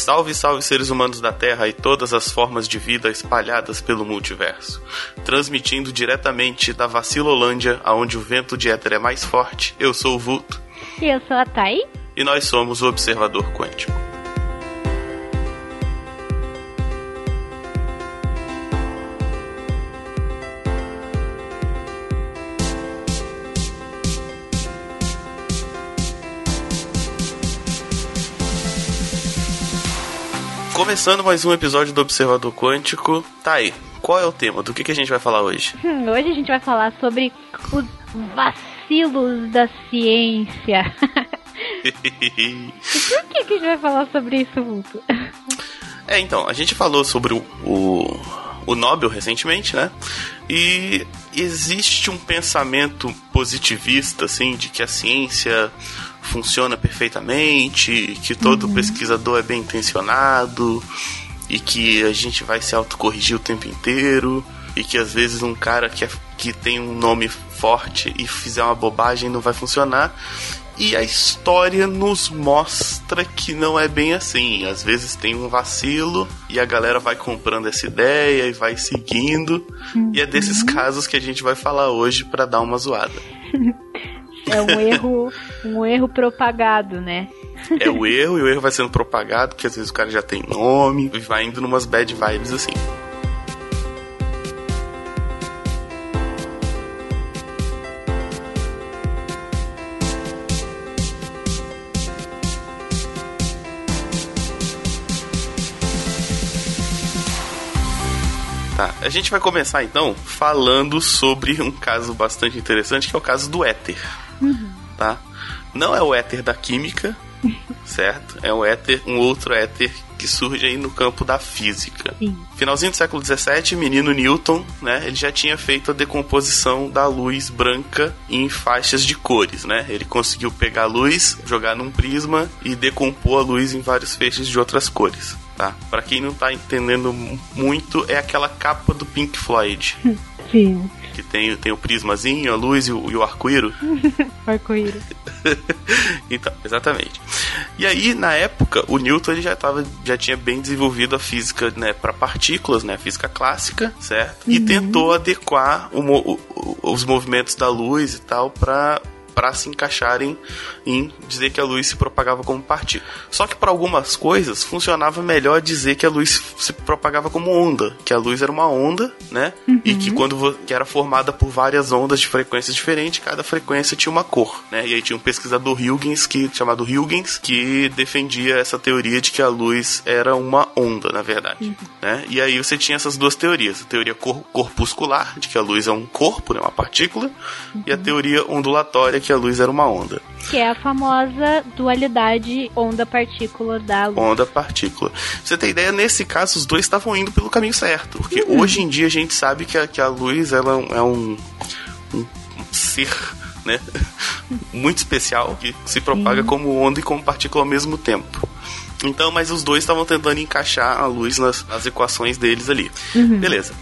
Salve, salve seres humanos da Terra e todas as formas de vida espalhadas pelo multiverso. Transmitindo diretamente da Vacilolândia, aonde o vento de éter é mais forte, eu sou o Vulto. E eu sou a Thay. E nós somos o Observador Quântico. Começando mais um episódio do Observador Quântico. Tá aí, qual é o tema? Do que, que a gente vai falar hoje? Hum, hoje a gente vai falar sobre os vacilos da ciência. e por que, que a gente vai falar sobre isso, Vulto? É, então, a gente falou sobre o, o, o Nobel recentemente, né? E existe um pensamento positivista, assim, de que a ciência funciona perfeitamente, que todo uhum. pesquisador é bem intencionado e que a gente vai se autocorrigir o tempo inteiro e que às vezes um cara que, é, que tem um nome forte e fizer uma bobagem não vai funcionar. E a história nos mostra que não é bem assim. Às vezes tem um vacilo e a galera vai comprando essa ideia e vai seguindo. Uhum. E é desses uhum. casos que a gente vai falar hoje para dar uma zoada. É um erro, um erro propagado, né? É o erro e o erro vai sendo propagado, porque às vezes o cara já tem nome e vai indo numas bad vibes assim. Tá, a gente vai começar então falando sobre um caso bastante interessante, que é o caso do éter. Uhum. Tá? Não é o éter da química, certo? É um éter, um outro éter que surge aí no campo da física. Sim. Finalzinho do século XVII, menino Newton, né? Ele já tinha feito a decomposição da luz branca em faixas de cores, né? Ele conseguiu pegar a luz, jogar num prisma e decompor a luz em vários feixes de outras cores. Tá? Para quem não tá entendendo muito, é aquela capa do Pink Floyd. Sim que tem, tem o prismazinho, a luz e o, o arco-íro. arco-íro. então, exatamente. E aí, na época, o Newton ele já, tava, já tinha bem desenvolvido a física né, para partículas, né, a física clássica, certo? Uhum. E tentou adequar o, o, os movimentos da luz e tal para para se encaixarem em dizer que a luz se propagava como partícula. Só que para algumas coisas funcionava melhor dizer que a luz se propagava como onda, que a luz era uma onda, né? Uhum. E que quando que era formada por várias ondas de frequências diferentes, cada frequência tinha uma cor, né? E aí tinha um pesquisador Huygens que chamado Huygens que defendia essa teoria de que a luz era uma onda, na verdade, uhum. né? E aí você tinha essas duas teorias, a teoria cor corpuscular, de que a luz é um corpo, né, uma partícula, uhum. e a teoria ondulatória que a luz era uma onda. Que é a famosa dualidade onda-partícula da luz. Onda-partícula. Você tem ideia, nesse caso, os dois estavam indo pelo caminho certo. Porque uhum. hoje em dia a gente sabe que a, que a luz ela é um, um ser né? muito especial que se propaga Sim. como onda e como partícula ao mesmo tempo. Então, mas os dois estavam tentando encaixar a luz nas, nas equações deles ali. Uhum. Beleza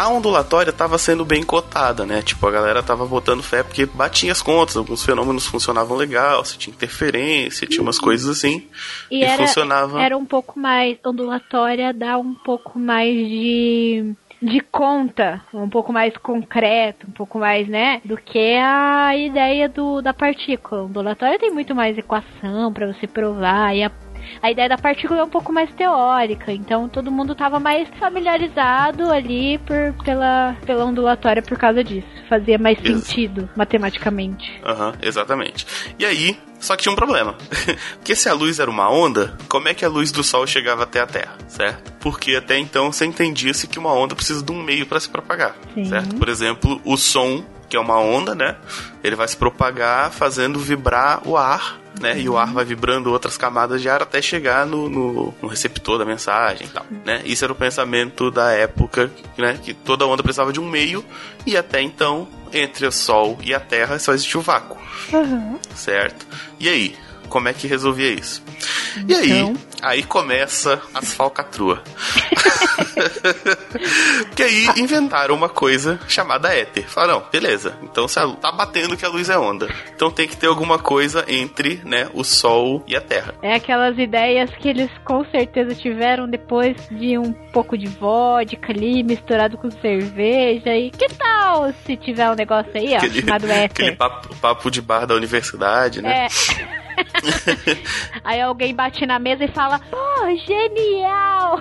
a ondulatória estava sendo bem cotada, né? Tipo, a galera tava botando fé porque batia as contas, alguns fenômenos funcionavam legal, se tinha interferência, tinha umas coisas assim. E, e era, funcionava. Era um pouco mais. Ondulatória dá um pouco mais de de conta, um pouco mais concreto, um pouco mais, né, do que a ideia do, da partícula. Ondulatória tem muito mais equação para você provar e a a ideia da partícula é um pouco mais teórica, então todo mundo estava mais familiarizado ali por, pela, pela ondulatória por causa disso. Fazia mais Ex sentido matematicamente. Aham, uhum, exatamente. E aí, só que tinha um problema. Porque se a luz era uma onda, como é que a luz do Sol chegava até a Terra, certo? Porque até então você entendia-se que uma onda precisa de um meio para se propagar, Sim. certo? Por exemplo, o som, que é uma onda, né? Ele vai se propagar fazendo vibrar o ar né? E o ar vai vibrando outras camadas de ar até chegar no, no, no receptor da mensagem e tal, né? Isso era o pensamento da época, né? Que toda onda precisava de um meio e até então, entre o Sol e a Terra só existia o vácuo. Uhum. Certo? E aí? Como é que resolvia isso? Então... E aí, então. Aí começa as falcatrua. que aí inventaram uma coisa chamada éter. Falaram, beleza. Então se tá batendo que a luz é onda. Então tem que ter alguma coisa entre, né, o Sol e a Terra. É aquelas ideias que eles com certeza tiveram depois de um pouco de vodka ali misturado com cerveja. E que tal se tiver um negócio aí, ó, aquele, chamado éter? Aquele papo, papo de bar da universidade, né? É. Aí alguém bate na mesa e fala: Pô, genial!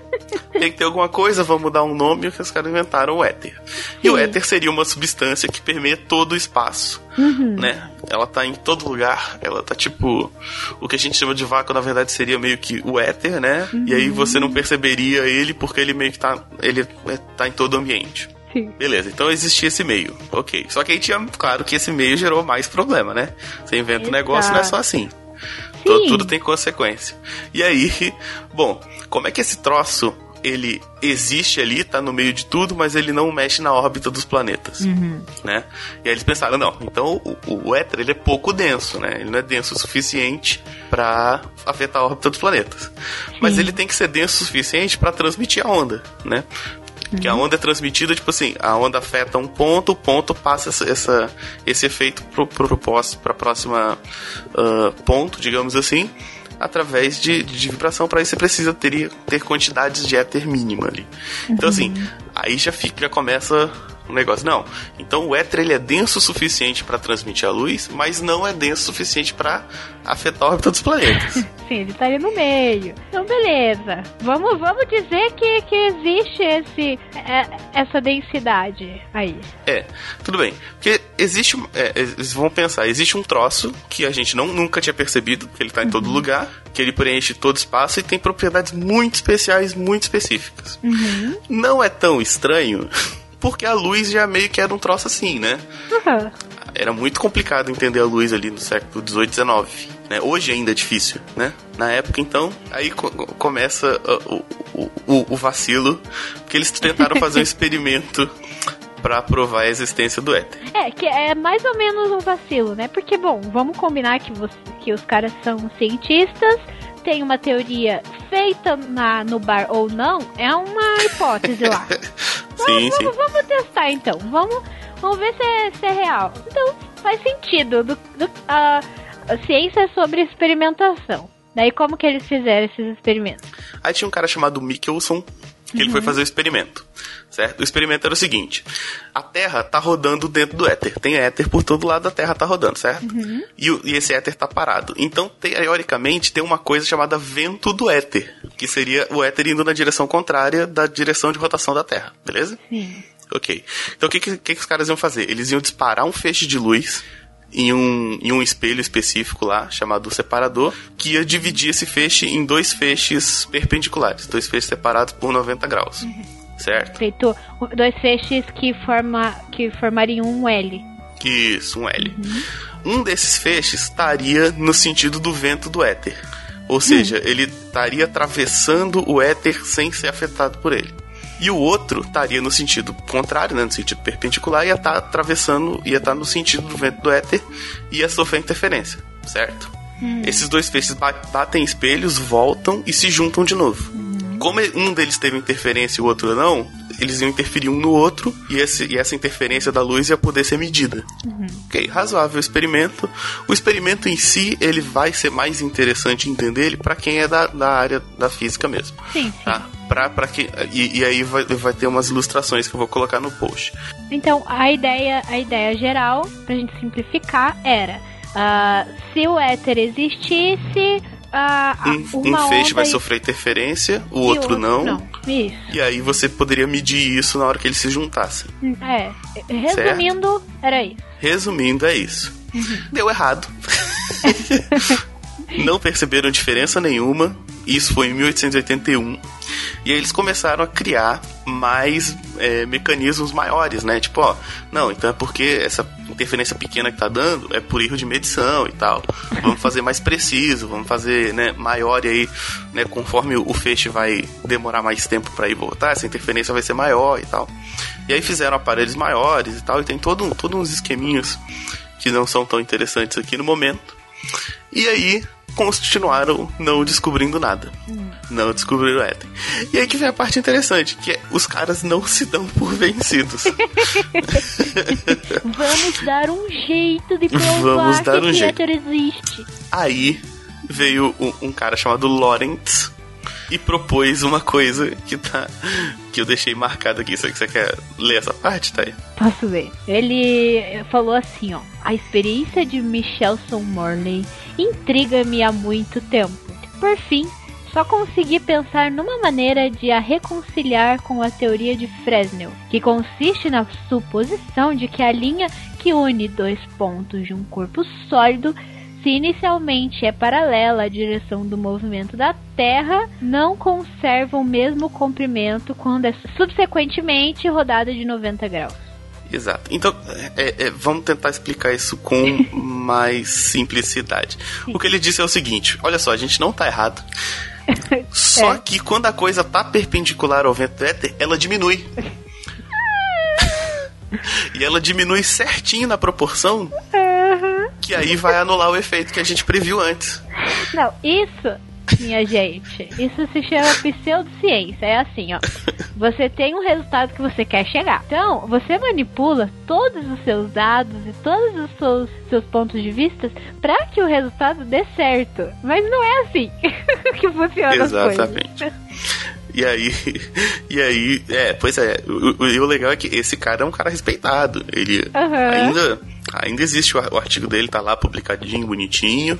Tem que ter alguma coisa, vamos dar um nome que os caras inventaram o éter. E Sim. o éter seria uma substância que permeia todo o espaço. Uhum. Né? Ela tá em todo lugar. Ela tá tipo. O que a gente chama de vácuo, na verdade, seria meio que o éter, né? Uhum. E aí você não perceberia ele porque ele meio que tá. Ele é, tá em todo o ambiente. Sim. Beleza, então existia esse meio. Ok. Só que aí tinha, claro que esse meio gerou mais problema, né? Você inventa Exato. um negócio, não é só assim. Tudo, tudo tem consequência. E aí, bom, como é que esse troço ele existe ali, tá no meio de tudo, mas ele não mexe na órbita dos planetas, uhum. né? E aí eles pensaram, não, então o, o éter ele é pouco denso, né? Ele não é denso o suficiente para afetar a órbita dos planetas. Sim. Mas ele tem que ser denso o suficiente para transmitir a onda, né? Uhum. Que a onda é transmitida, tipo assim, a onda afeta um ponto, o ponto passa essa, essa esse efeito pro, pro, pro, pra próxima uh, ponto, digamos assim, através de, de vibração. Para isso você precisa ter, ter quantidades de éter mínima ali. Então, assim, uhum. aí já fica, já começa um negócio. Não. Então o éter ele é denso o suficiente para transmitir a luz, mas não é denso o suficiente para afetar a órbita dos planetas. Sim, ele tá ali no meio. Então, beleza. Vamos, vamos dizer que, que existe esse, é, essa densidade aí. É, tudo bem. Porque existe. É, eles vão pensar, existe um troço que a gente não, nunca tinha percebido, que ele tá em uhum. todo lugar, que ele preenche todo espaço e tem propriedades muito especiais, muito específicas. Uhum. Não é tão estranho porque a luz já meio que era um troço assim, né? Uhum. Era muito complicado entender a luz ali no século 18, 19. Né? Hoje ainda é difícil, né? Na época, então, aí co começa uh, o, o, o, vacilo, que eles tentaram fazer um experimento para provar a existência do éter. É, que é mais ou menos um vacilo, né? Porque, bom, vamos combinar que, você, que os caras são cientistas, tem uma teoria feita na, no bar ou não, é uma hipótese lá. sim, vamos, sim. Vamos, testar então. Vamos, vamos ver se é, se é real. Então faz sentido. Do, do, a, a ciência é sobre experimentação. Daí como que eles fizeram esses experimentos? Aí tinha um cara chamado Michelson que uhum. ele foi uhum. fazer o experimento. Certo? O experimento era o seguinte: a Terra tá rodando dentro do éter. Tem éter por todo lado da Terra tá rodando, certo? Uhum. E, e, esse éter tá parado. Então, teoricamente, tem uma coisa chamada vento do éter, que seria o éter indo na direção contrária da direção de rotação da Terra, beleza? Sim. Ok. Então, o que, que, que os caras iam fazer? Eles iam disparar um feixe de luz em um, em um espelho específico lá, chamado separador, que ia dividir esse feixe em dois feixes perpendiculares, dois feixes separados por 90 graus. Uhum. Certo? Feito dois feixes que, forma, que formariam um L. Isso, um L. Uhum. Um desses feixes estaria no sentido do vento do éter. Ou seja, uhum. ele estaria atravessando o éter sem ser afetado por ele e o outro estaria no sentido contrário, né, no sentido perpendicular, ia estar tá atravessando, ia estar tá no sentido do vento do éter e ia sofrer interferência, certo? Hum. Esses dois feixes batem espelhos, voltam e se juntam de novo. Hum. Como um deles teve interferência e o outro não, eles iam interferir um no outro e, esse, e essa interferência da luz ia poder ser medida. Uhum. Ok, razoável experimento. O experimento em si, ele vai ser mais interessante entender ele para quem é da, da área da física mesmo. Sim. Tá? Pra que, e, e aí vai, vai ter umas ilustrações que eu vou colocar no post. Então, a ideia, a ideia geral, pra gente simplificar, era... Uh, se o éter existisse, um, um feixe vai sofrer interferência, o outro, outro, não. não. Isso. E aí você poderia medir isso na hora que eles se juntassem. É. Resumindo, certo? era isso. Resumindo, é isso. Uhum. Deu errado. não perceberam diferença nenhuma. Isso foi em 1881. E aí eles começaram a criar mais é, mecanismos maiores, né? Tipo, ó, não, então é porque essa interferência pequena que tá dando é por erro de medição e tal. Vamos fazer mais preciso, vamos fazer, né, maior e aí, né, conforme o feixe vai demorar mais tempo para ir voltar, essa interferência vai ser maior e tal. E aí fizeram aparelhos maiores e tal, e tem todo, todo uns esqueminhos que não são tão interessantes aqui no momento. E aí continuaram não descobrindo nada. Hum. Não descobriram o éter. E aí que vem a parte interessante, que é os caras não se dão por vencidos. Vamos dar um jeito de provar Vamos dar um que jeito. existe. Aí veio um, um cara chamado Lawrence e propôs uma coisa que tá que eu deixei marcado aqui. Que você quer ler essa parte, tá aí? Posso ler. Ele falou assim, ó: "A experiência de Michelson Morley intriga-me há muito tempo. Por fim, só consegui pensar numa maneira de a reconciliar com a teoria de Fresnel, que consiste na suposição de que a linha que une dois pontos de um corpo sólido se inicialmente é paralela à direção do movimento da Terra, não conserva o mesmo comprimento quando é subsequentemente rodada de 90 graus. Exato. Então, é, é, vamos tentar explicar isso com mais simplicidade. Sim. O que ele disse é o seguinte: olha só, a gente não está errado. Só é. que quando a coisa tá perpendicular ao vento éter, ela diminui. e ela diminui certinho na proporção uhum. que aí vai anular o efeito que a gente previu antes. Não, isso minha gente. Isso se chama pseudociência. É assim, ó. Você tem um resultado que você quer chegar. Então, você manipula todos os seus dados e todos os seus, seus pontos de vista para que o resultado dê certo. Mas não é assim que funciona Exatamente. as coisas. E aí, e aí, é, pois é, o, o, o, legal é que esse cara é um cara respeitado. Ele uhum. ainda ainda existe o, o, artigo dele, tá lá publicadinho, bonitinho,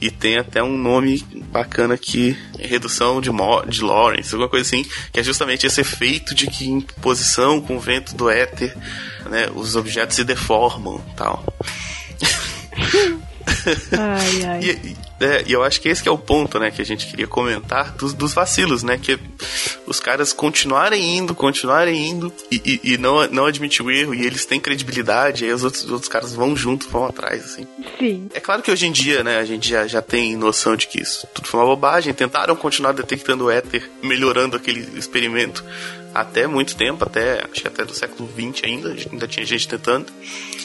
e tem até um nome bacana aqui, redução de, Mo, de Lawrence, alguma coisa assim, que é justamente esse efeito de que em posição com o vento do éter, né, os objetos se deformam, tal. ai, ai. E, é, e eu acho que esse que é o ponto, né, que a gente queria comentar dos, dos vacilos, né, que os caras continuarem indo, continuarem indo e, e, e, não, não admitir o erro e eles têm credibilidade, aí os outros, os outros caras vão junto, vão atrás, assim. Sim. É claro que hoje em dia, né, a gente já, já tem noção de que isso tudo foi uma bobagem, tentaram continuar detectando o éter, melhorando aquele experimento até muito tempo, até acho que até do século XX ainda, ainda tinha gente tentando.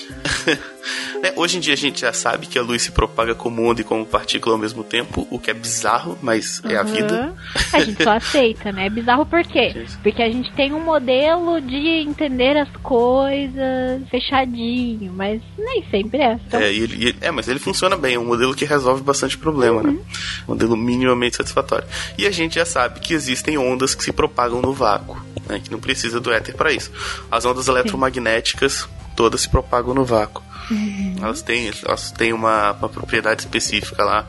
é, hoje em dia a gente já sabe que a luz se propaga como onda e como partícula ao mesmo tempo, o que é bizarro, mas uhum. é a vida. A gente só aceita, né? É bizarro por quê? Porque a gente tem um modelo de entender as coisas fechadinho, mas nem sempre é. Então... É, ele, é, mas ele funciona bem, é um modelo que resolve bastante problema, né? uhum. né? Um modelo minimamente satisfatório. E a gente já sabe que existem ondas que se propagam no vácuo, né? Que não precisa do éter para isso. As ondas eletromagnéticas todas se propagam no vácuo. Uhum. Elas têm, elas têm uma, uma propriedade específica lá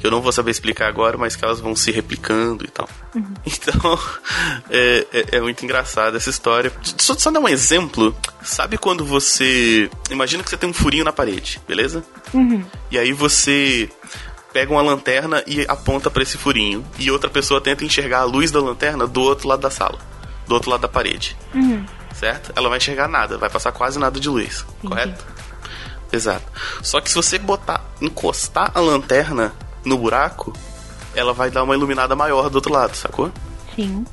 que eu não vou saber explicar agora, mas que elas vão se replicando e tal. Uhum. Então, é, é, é, muito engraçado essa história. Só, só dar um exemplo. Sabe quando você. Imagina que você tem um furinho na parede, beleza? Uhum. E aí você pega uma lanterna e aponta para esse furinho. E outra pessoa tenta enxergar a luz da lanterna do outro lado da sala, do outro lado da parede. Uhum certo? Ela vai enxergar nada, vai passar quase nada de luz, Entendi. correto? Exato. Só que se você botar, encostar a lanterna no buraco, ela vai dar uma iluminada maior do outro lado, sacou? Sim.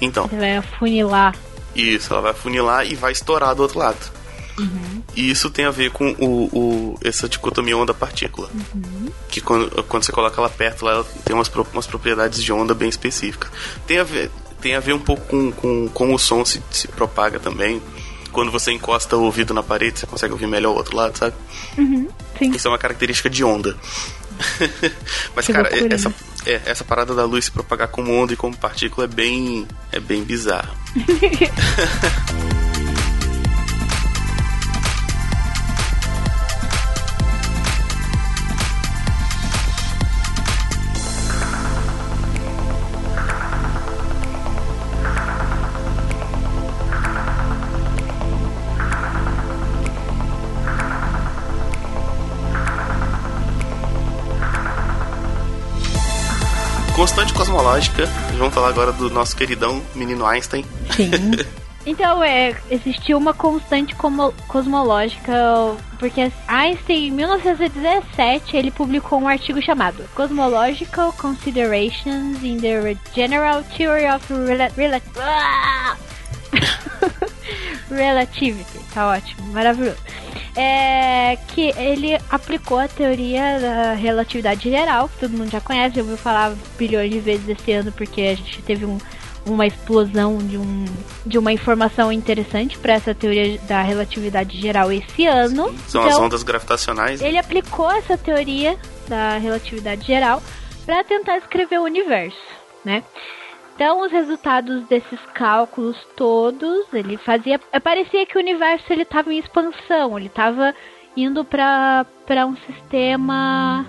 Então. Ela vai afunilar. Isso, ela vai afunilar e vai estourar do outro lado. Uhum. E isso tem a ver com o, o essa dicotomia onda-partícula. Uhum. Que quando, quando você coloca ela perto, ela tem umas, umas propriedades de onda bem específicas. Tem a ver, tem a ver um pouco com, com como o som se, se propaga também. Quando você encosta o ouvido na parede, você consegue ouvir melhor o outro lado, sabe? Uhum, Isso é uma característica de onda. Mas, que cara, loucura, essa, né? é, essa parada da luz se propagar como onda e como partícula é bem, é bem bizarro. cosmológica. Vamos falar agora do nosso queridão menino Einstein. Sim. Então, é, existiu uma constante cosmológica, porque Einstein, em 1917, ele publicou um artigo chamado Cosmological Considerations in the General Theory of Rel Rel Relativity. Tá ótimo, maravilhoso. É que ele aplicou a teoria da relatividade geral, que todo mundo já conhece, já ouviu falar bilhões de vezes esse ano, porque a gente teve um, uma explosão de, um, de uma informação interessante para essa teoria da relatividade geral esse ano. São então, as ondas gravitacionais. Né? Ele aplicou essa teoria da relatividade geral para tentar escrever o universo, né? Então, os resultados desses cálculos todos, ele fazia. Parecia que o universo ele estava em expansão, ele estava indo para um sistema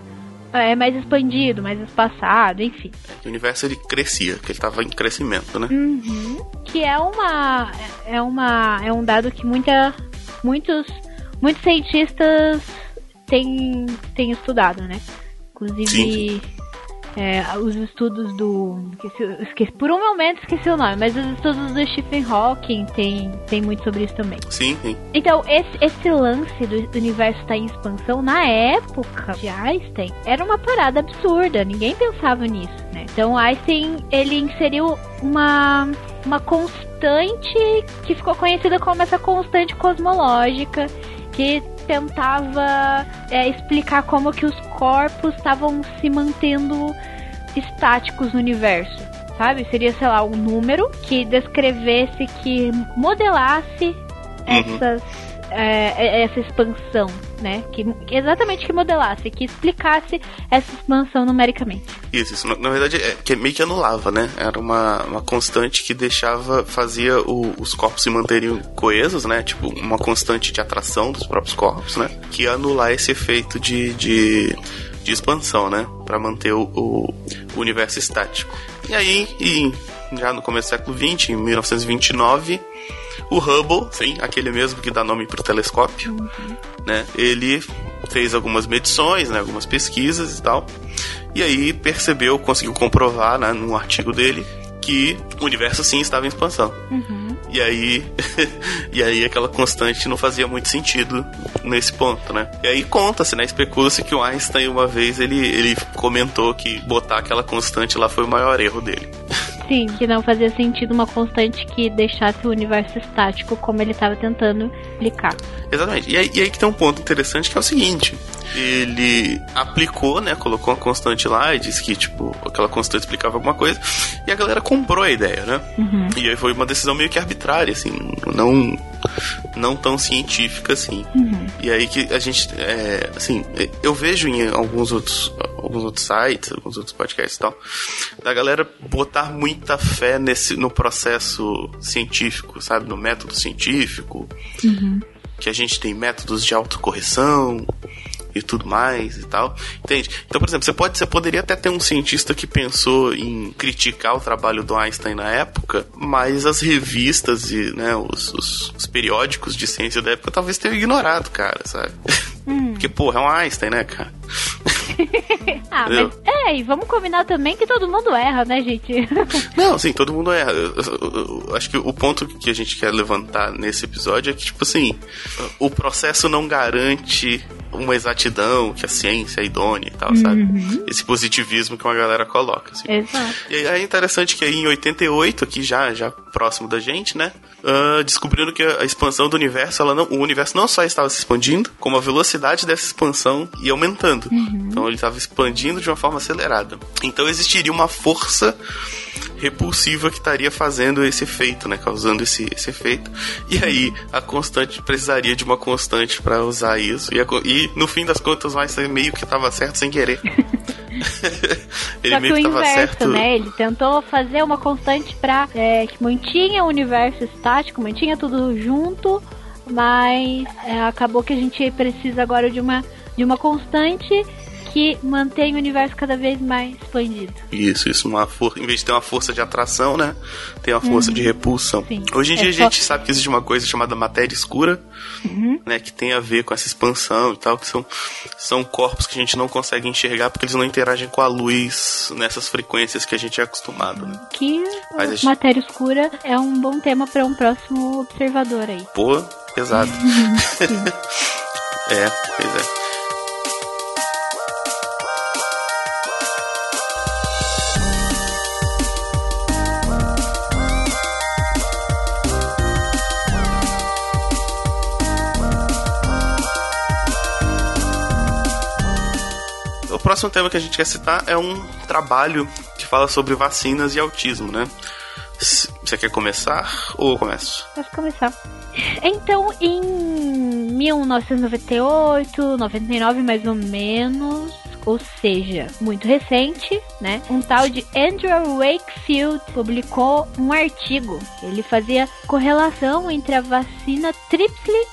é, mais expandido, mais espaçado, enfim. O universo ele crescia, que ele estava em crescimento, né? Uhum. Que é uma é uma é um dado que muita muitos muitos cientistas têm, têm estudado, né? Inclusive sim, sim é, os estudos do. Esqueci, esqueci, por um momento esqueci o nome, mas os estudos do Stephen Hawking tem, tem muito sobre isso também. Sim, sim. Então, esse, esse lance do, universo estar tá em expansão, na época de Einstein, era uma parada absurda, ninguém pensava nisso, né? Então, Einstein, ele inseriu uma, uma constante que ficou conhecida como essa constante cosmológica, que tentava é, explicar como que os corpos estavam se mantendo estáticos no universo, sabe? Seria, sei lá, um número que descrevesse, que modelasse uhum. essas é, é, essa expansão, né? Que, exatamente que modelasse, que explicasse essa expansão numericamente. Isso, isso. Na, na verdade, é, que meio que anulava, né? Era uma, uma constante que deixava, fazia o, os corpos se manterem coesos, né? Tipo, uma constante de atração dos próprios corpos, né? Que ia anular esse efeito de, de, de expansão, né? Para manter o, o, universo estático. E aí, e já no começo do século XX, em 1929 o Hubble, sim, aquele mesmo que dá nome para o telescópio, uhum. né? Ele fez algumas medições, né, algumas pesquisas e tal. E aí percebeu, conseguiu comprovar, né, num artigo dele, que o universo sim estava em expansão. Uhum. E aí, e aí aquela constante não fazia muito sentido nesse ponto, né? E aí conta-se, né? Especula-se que o Einstein uma vez ele, ele comentou que botar aquela constante lá foi o maior erro dele. Sim, que não fazia sentido uma constante que deixasse o universo estático como ele estava tentando explicar. Exatamente. E aí, e aí que tem um ponto interessante que é o seguinte: ele aplicou, né? Colocou uma constante lá e disse que, tipo, aquela constante explicava alguma coisa. E a galera comprou a ideia, né? Uhum. E aí foi uma decisão meio que arbitrária, assim, não, não tão científica assim. Uhum. E aí que a gente, é, assim, eu vejo em alguns outros, alguns outros sites, alguns outros podcasts e tal, da galera botar muita fé nesse, no processo científico, sabe? No método científico. Uhum. Que a gente tem métodos de autocorreção, e tudo mais e tal. Entende? Então, por exemplo, você, pode, você poderia até ter um cientista que pensou em criticar o trabalho do Einstein na época, mas as revistas e né, os, os, os periódicos de ciência da época talvez tenham ignorado, cara, sabe? Hum. Porque, porra, é um Einstein, né, cara? ah, mas é, e vamos combinar também que todo mundo erra, né, gente? Não, sim, todo mundo erra. Eu, eu, eu, acho que o ponto que a gente quer levantar nesse episódio é que, tipo assim, o processo não garante uma exatidão, que a ciência é idônea e tal, uhum. sabe? Esse positivismo que uma galera coloca. Assim. Exato. E aí é interessante que aí em 88, aqui já, já próximo da gente, né? Uh, descobrindo que a expansão do universo, ela não, o universo não só estava se expandindo, como a velocidade dessa expansão ia aumentando. Uhum. Então ele estava expandindo de uma forma acelerada. Então existiria uma força repulsiva que estaria fazendo esse efeito, né? Causando esse, esse efeito. E aí a constante precisaria de uma constante para usar isso. E, a, e, no fim das contas, vai ser meio que estava certo sem querer. ele Só meio que, que o inverso, certo... né? Ele tentou fazer uma constante para é, que mantinha o universo estático, mantinha tudo junto, mas é, acabou que a gente precisa agora de uma de uma constante que mantém o universo cada vez mais expandido. Isso, isso. Uma for... Em vez de ter uma força de atração, né? Tem uma força uhum. de repulsão. Sim. Hoje em dia é a gente só... sabe que existe uma coisa chamada matéria escura, uhum. né? Que tem a ver com essa expansão e tal, que são, são corpos que a gente não consegue enxergar porque eles não interagem com a luz nessas frequências que a gente é acostumado, né? Que gente... matéria escura é um bom tema para um próximo observador aí. Pô, pesado. é, pois é. Próximo tema que a gente quer citar é um trabalho que fala sobre vacinas e autismo, né? Você quer começar ou eu começo? Posso começar. Então, em 1998, 99 mais ou menos, ou seja, muito recente, né? Um tal de Andrew Wakefield publicou um artigo. Ele fazia correlação entre a vacina triple,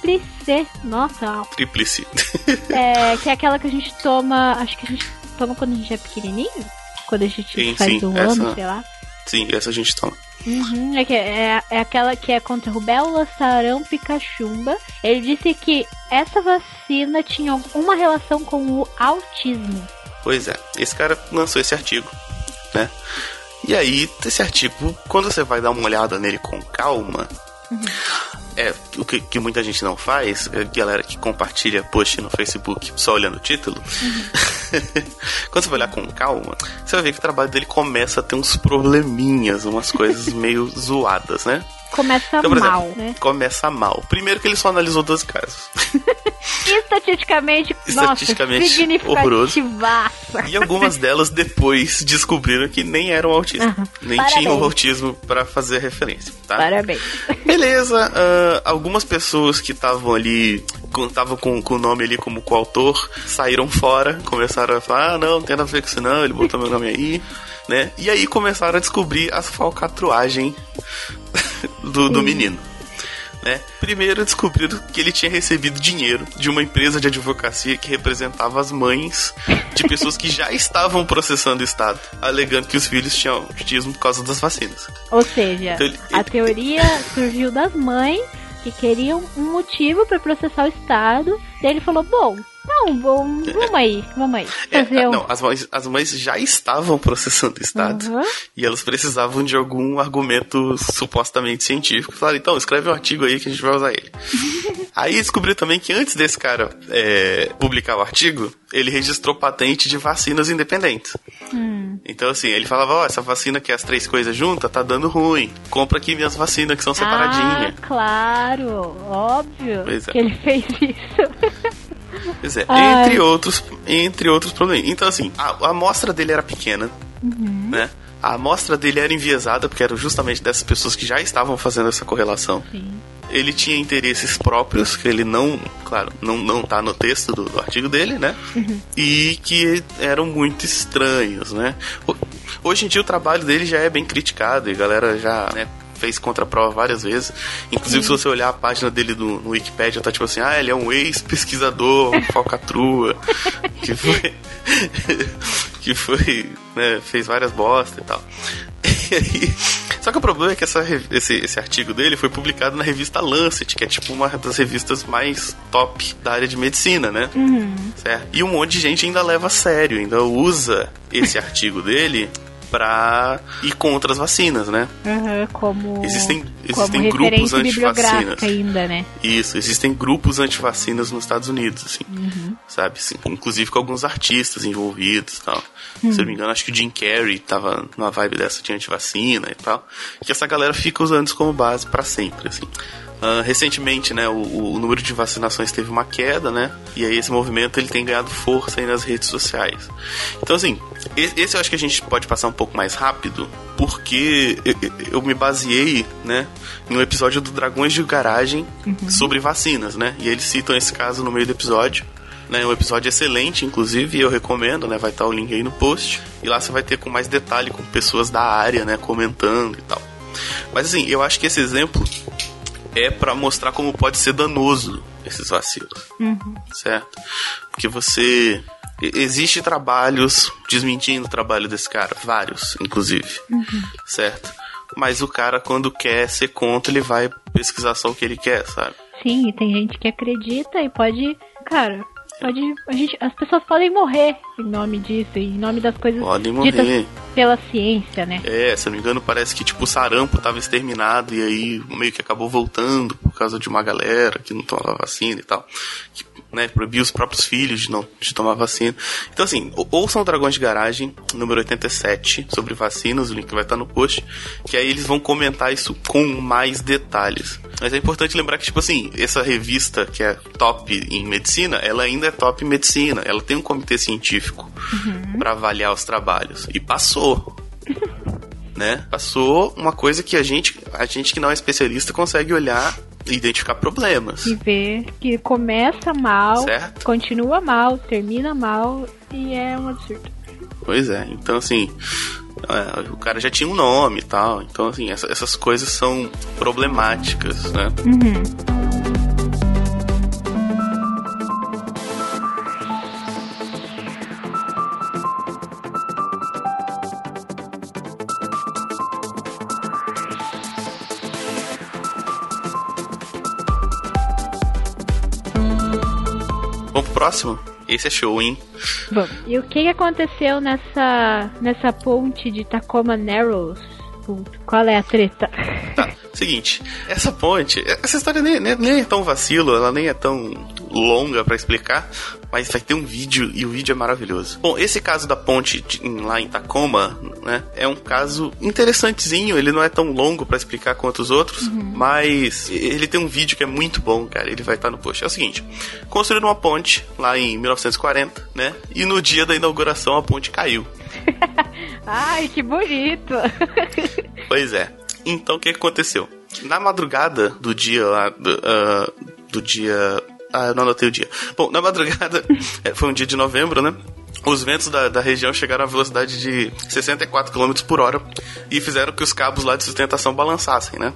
tríplice, nossa, tríplice. é, que é aquela que a gente toma, acho que a gente toma quando a gente é pequenininho, quando a gente sim, faz sim, um essa, ano, sei lá. Sim, essa a gente toma. Uhum, é, que é, é aquela que é contra rubéola, sarampo e cachumba. Ele disse que essa vacina tinha alguma relação com o autismo. Pois é, esse cara lançou esse artigo, né? E aí, esse artigo, quando você vai dar uma olhada nele com calma, uhum é o que, que, muita gente não faz, é galera que compartilha post no Facebook só olhando o título. Uhum. Quando você vai olhar com calma, você vai ver que o trabalho dele começa a ter uns probleminhas, umas coisas meio zoadas, né? Começa então, exemplo, mal, né? Começa mal. Primeiro que ele só analisou 12 casos. Estatisticamente, Estatisticamente nossa, horroroso. E algumas delas depois descobriram que nem eram autistas. Uhum. Nem Parabéns. tinham autismo para fazer referência, tá? Parabéns. Beleza, uh, algumas pessoas que estavam ali, estavam com, com o nome ali como coautor, saíram fora, começaram a falar, ah, não, não tem nada a ver com isso não, ele botou meu nome aí. Né? E aí começaram a descobrir as falcatruagem do, do menino. Né? Primeiro descobriram que ele tinha recebido dinheiro de uma empresa de advocacia que representava as mães de pessoas que já estavam processando o Estado, alegando que os filhos tinham autismo por causa das vacinas. Ou seja, então, ele, a ele... teoria surgiu das mães que queriam um motivo para processar o Estado. Daí ele falou: bom, não, vamos, vamos aí, vamos aí. É, um... Não, as mães, as mães já estavam processando o Estado uhum. e elas precisavam de algum argumento supostamente científico. Falaram, então, escreve um artigo aí que a gente vai usar ele. aí descobriu também que antes desse cara é, publicar o artigo, ele registrou patente de vacinas independentes. Hum. Então, assim, ele falava, ó, oh, essa vacina que é as três coisas juntas tá dando ruim. Compra aqui minhas vacinas que são separadinhas. Ah, claro, óbvio é. que ele fez isso. Pois é, Ai. entre outros, entre outros problemas. Então, assim, a, a amostra dele era pequena, uhum. né? A amostra dele era enviesada, porque eram justamente dessas pessoas que já estavam fazendo essa correlação. Sim. Ele tinha interesses próprios, que ele não, claro, não, não tá no texto do, do artigo dele, né? Uhum. E que eram muito estranhos, né? Hoje em dia o trabalho dele já é bem criticado e a galera já né, fez contraprova várias vezes. Inclusive, Sim. se você olhar a página dele no, no Wikipedia, tá tipo assim, ah, ele é um ex-pesquisador, falcatrua, que foi. que foi. Né, fez várias bostas e tal. E aí, só que o problema é que essa, esse, esse artigo dele foi publicado na revista Lancet, que é tipo uma das revistas mais top da área de medicina, né? Uhum. Certo? E um monte de gente ainda leva a sério, ainda usa esse artigo dele para ir contra as vacinas, né? Uhum, como existem existem como grupos antivacinas ainda, né? Isso, existem grupos antivacinas nos Estados Unidos, assim, uhum. sabe? Assim, inclusive com alguns artistas envolvidos, e tal. Uhum. Se eu não me engano, acho que o Jim Carrey tava numa vibe dessa de antivacina e tal. Que essa galera fica usando isso como base para sempre, assim. Uh, recentemente, né, o, o, número de vacinações teve uma queda, né? E aí esse movimento ele tem ganhado força aí nas redes sociais. Então, assim, esse eu acho que a gente pode passar um pouco mais rápido, porque eu, me baseei, né, no episódio do Dragões de Garagem uhum. sobre vacinas, né? E eles citam esse caso no meio do episódio. Né, um episódio excelente, inclusive, eu recomendo, né? Vai estar o link aí no post. E lá você vai ter com mais detalhe, com pessoas da área, né? Comentando e tal. Mas assim, eu acho que esse exemplo é para mostrar como pode ser danoso esses vacilos. Uhum. Certo? Porque você. Existe trabalhos desmentindo o trabalho desse cara, vários, inclusive. Uhum. Certo? Mas o cara, quando quer ser contra, ele vai pesquisar só o que ele quer, sabe? Sim, e tem gente que acredita e pode. Cara, pode. A gente, as pessoas podem morrer em nome disso, em nome das coisas podem morrer. pela ciência, né? É, se eu não me engano, parece que tipo o sarampo estava exterminado e aí meio que acabou voltando por causa de uma galera que não tomava vacina e tal. Que, né, proibia os próprios filhos de não de tomar vacina. Então, assim, ouçam Dragões de Garagem, número 87, sobre vacinas, o link vai estar no post, que aí eles vão comentar isso com mais detalhes. Mas é importante lembrar que, tipo assim, essa revista que é top em medicina, ela ainda é top em medicina. Ela tem um comitê científico uhum. para avaliar os trabalhos. E passou. né? Passou uma coisa que a gente, a gente que não é especialista consegue olhar e identificar problemas. E ver que começa mal, certo? continua mal, termina mal e é um absurdo. Pois é, então assim, é, o cara já tinha um nome e tal, então assim, essa, essas coisas são problemáticas, né? Uhum. Próximo. Esse é show, hein? Bom, e o que aconteceu nessa, nessa ponte de Tacoma Narrows? Qual é a treta? Tá, seguinte, essa ponte, essa história nem, nem, nem é tão vacilo, ela nem é tão longa para explicar, mas vai ter um vídeo e o vídeo é maravilhoso. Bom, esse caso da ponte de, lá em Tacoma, né, é um caso interessantezinho, ele não é tão longo para explicar quanto os outros, uhum. mas ele tem um vídeo que é muito bom, cara, ele vai estar no post. É o seguinte, construíram uma ponte lá em 1940, né, e no dia da inauguração a ponte caiu. Ai, que bonito! pois é. Então o que aconteceu? Na madrugada do dia lá, do, uh, do dia ah, eu não anotei o dia. Bom, na madrugada, é, foi um dia de novembro, né? Os ventos da, da região chegaram a velocidade de 64 km por hora e fizeram que os cabos lá de sustentação balançassem, né?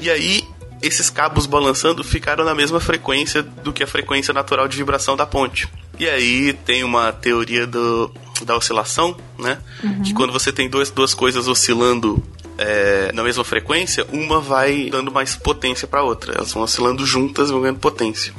E aí, esses cabos balançando ficaram na mesma frequência do que a frequência natural de vibração da ponte. E aí tem uma teoria do, da oscilação, né? Uhum. Que quando você tem duas, duas coisas oscilando é, na mesma frequência, uma vai dando mais potência para outra. Elas vão oscilando juntas e vão ganhando potência.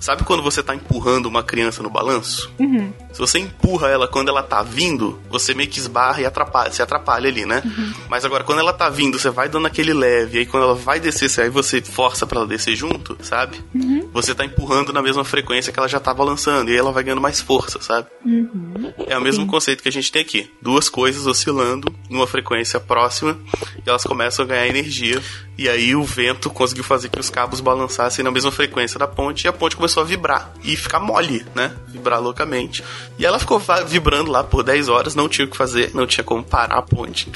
Sabe quando você tá empurrando uma criança no balanço? Uhum. Se você empurra ela quando ela tá vindo, você meio que esbarra e atrapalha, se atrapalha ali, né? Uhum. Mas agora, quando ela tá vindo, você vai dando aquele leve, aí quando ela vai descer, aí você força para ela descer junto, sabe? Uhum. Você tá empurrando na mesma frequência que ela já tá balançando, e aí ela vai ganhando mais força, sabe? Uhum. É o mesmo Sim. conceito que a gente tem aqui. Duas coisas oscilando numa frequência próxima e elas começam a ganhar energia. E aí o vento conseguiu fazer que os cabos balançassem na mesma frequência da ponte e a ponte começou a vibrar e ficar mole, né? Vibrar loucamente. E ela ficou vibrando lá por 10 horas, não tinha o que fazer, não tinha como parar a ponte.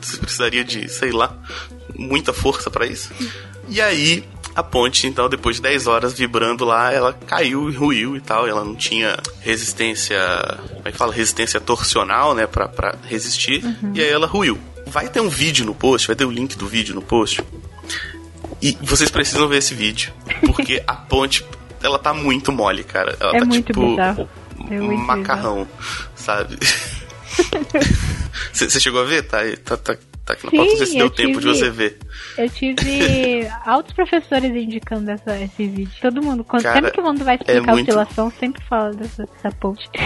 Você precisaria de, sei lá, muita força para isso. E aí a ponte, então, depois de 10 horas vibrando lá, ela caiu e ruiu e tal. ela não tinha resistência, como é que fala? Resistência torcional, né? Pra, pra resistir. Uhum. E aí ela ruiu. Vai ter um vídeo no post, vai ter o link do vídeo no post. E vocês precisam ver esse vídeo. Porque a ponte, ela tá muito mole, cara. Ela é tá muito tipo. É muito macarrão, sabe? Você chegou a ver? Tá, tá, tá, tá aqui na Sim, pauta, não sei se deu tive, tempo de você ver. Eu tive altos professores indicando essa, esse vídeo. Todo mundo, quando, Cara, sempre que o mundo vai explicar é muito... oscilação, sempre fala dessa, dessa ponte.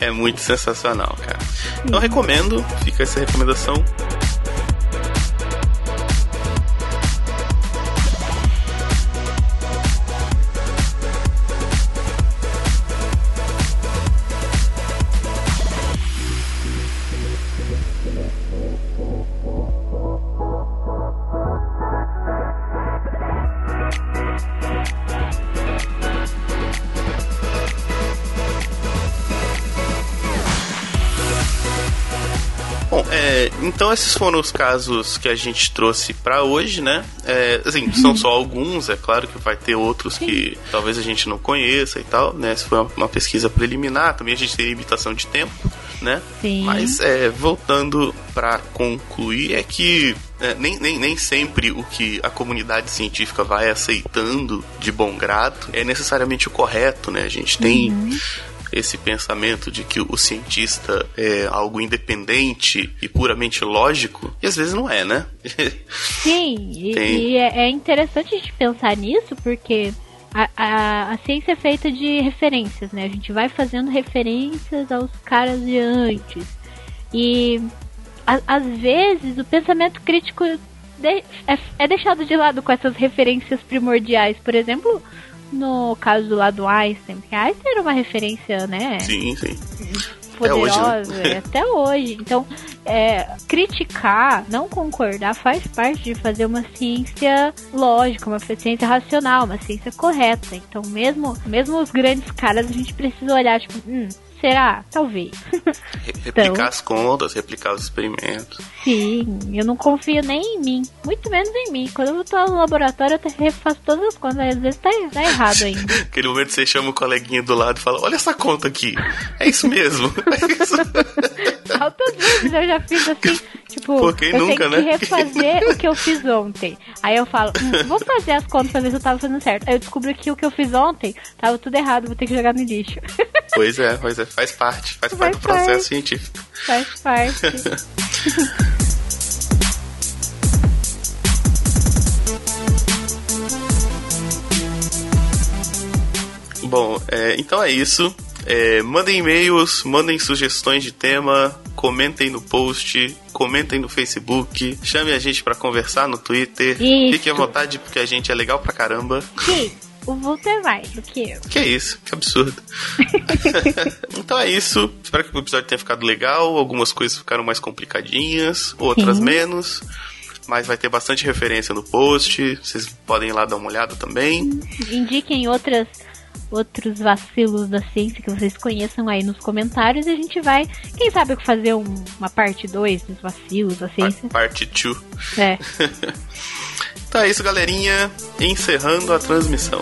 É muito sensacional, cara. Então recomendo, fica essa recomendação. Então esses foram os casos que a gente trouxe para hoje, né? É, assim, são só alguns, é claro que vai ter outros que talvez a gente não conheça e tal, né? Essa foi uma pesquisa preliminar, também a gente tem limitação de tempo, né? Sim. Mas é, voltando para concluir, é que é, nem, nem, nem sempre o que a comunidade científica vai aceitando de bom grado é necessariamente o correto, né? A gente tem uhum esse pensamento de que o cientista é algo independente e puramente lógico, e às vezes não é, né? Sim, e, e é, é interessante a gente pensar nisso porque a, a, a, ciência é feita de referências, né? A gente vai fazendo referências aos caras de antes. E a, às vezes o pensamento crítico de, é, é deixado de lado com essas referências primordiais. Por exemplo, no caso do lado Einstein, porque Einstein era uma referência, né? Sim, sim. Poderosa, até hoje. Né? Até hoje. Então, é, criticar, não concordar, faz parte de fazer uma ciência lógica, uma ciência racional, uma ciência correta. Então, mesmo, mesmo os grandes caras, a gente precisa olhar, tipo, hum, Será? Talvez. Replicar então, as contas, replicar os experimentos. Sim, eu não confio nem em mim. Muito menos em mim. Quando eu tô no laboratório, eu refaço todas as contas. Às vezes tá, tá errado ainda. Aquele momento que você chama o coleguinha do lado e fala: Olha essa conta aqui. É isso mesmo. É isso. Altas vezes eu já fiz assim. Tipo, Pô, quem eu nunca, tenho né? que refazer o que eu fiz ontem. Aí eu falo, hum, vou fazer as contas pra ver se eu tava fazendo certo. Aí eu descubro que o que eu fiz ontem tava tudo errado, vou ter que jogar no lixo. Pois é, pois é, faz parte, faz, faz parte do processo parte. científico. Faz parte. Bom, é, então é isso. É, mandem e-mails, mandem sugestões de tema, comentem no post, comentem no Facebook, chame a gente para conversar no Twitter. Isso. Fiquem à vontade porque a gente é legal pra caramba. Sim. O Vulto é mais do que eu. Que é isso, que absurdo. então é isso. Espero que o episódio tenha ficado legal. Algumas coisas ficaram mais complicadinhas, outras Sim. menos mas vai ter bastante referência no post. Vocês podem ir lá dar uma olhada também. Indiquem outras outros vacilos da ciência que vocês conheçam aí nos comentários e a gente vai, quem sabe, fazer um, uma parte 2 dos vacilos da ciência. Parte 2. É. é isso, galerinha. Encerrando a transmissão.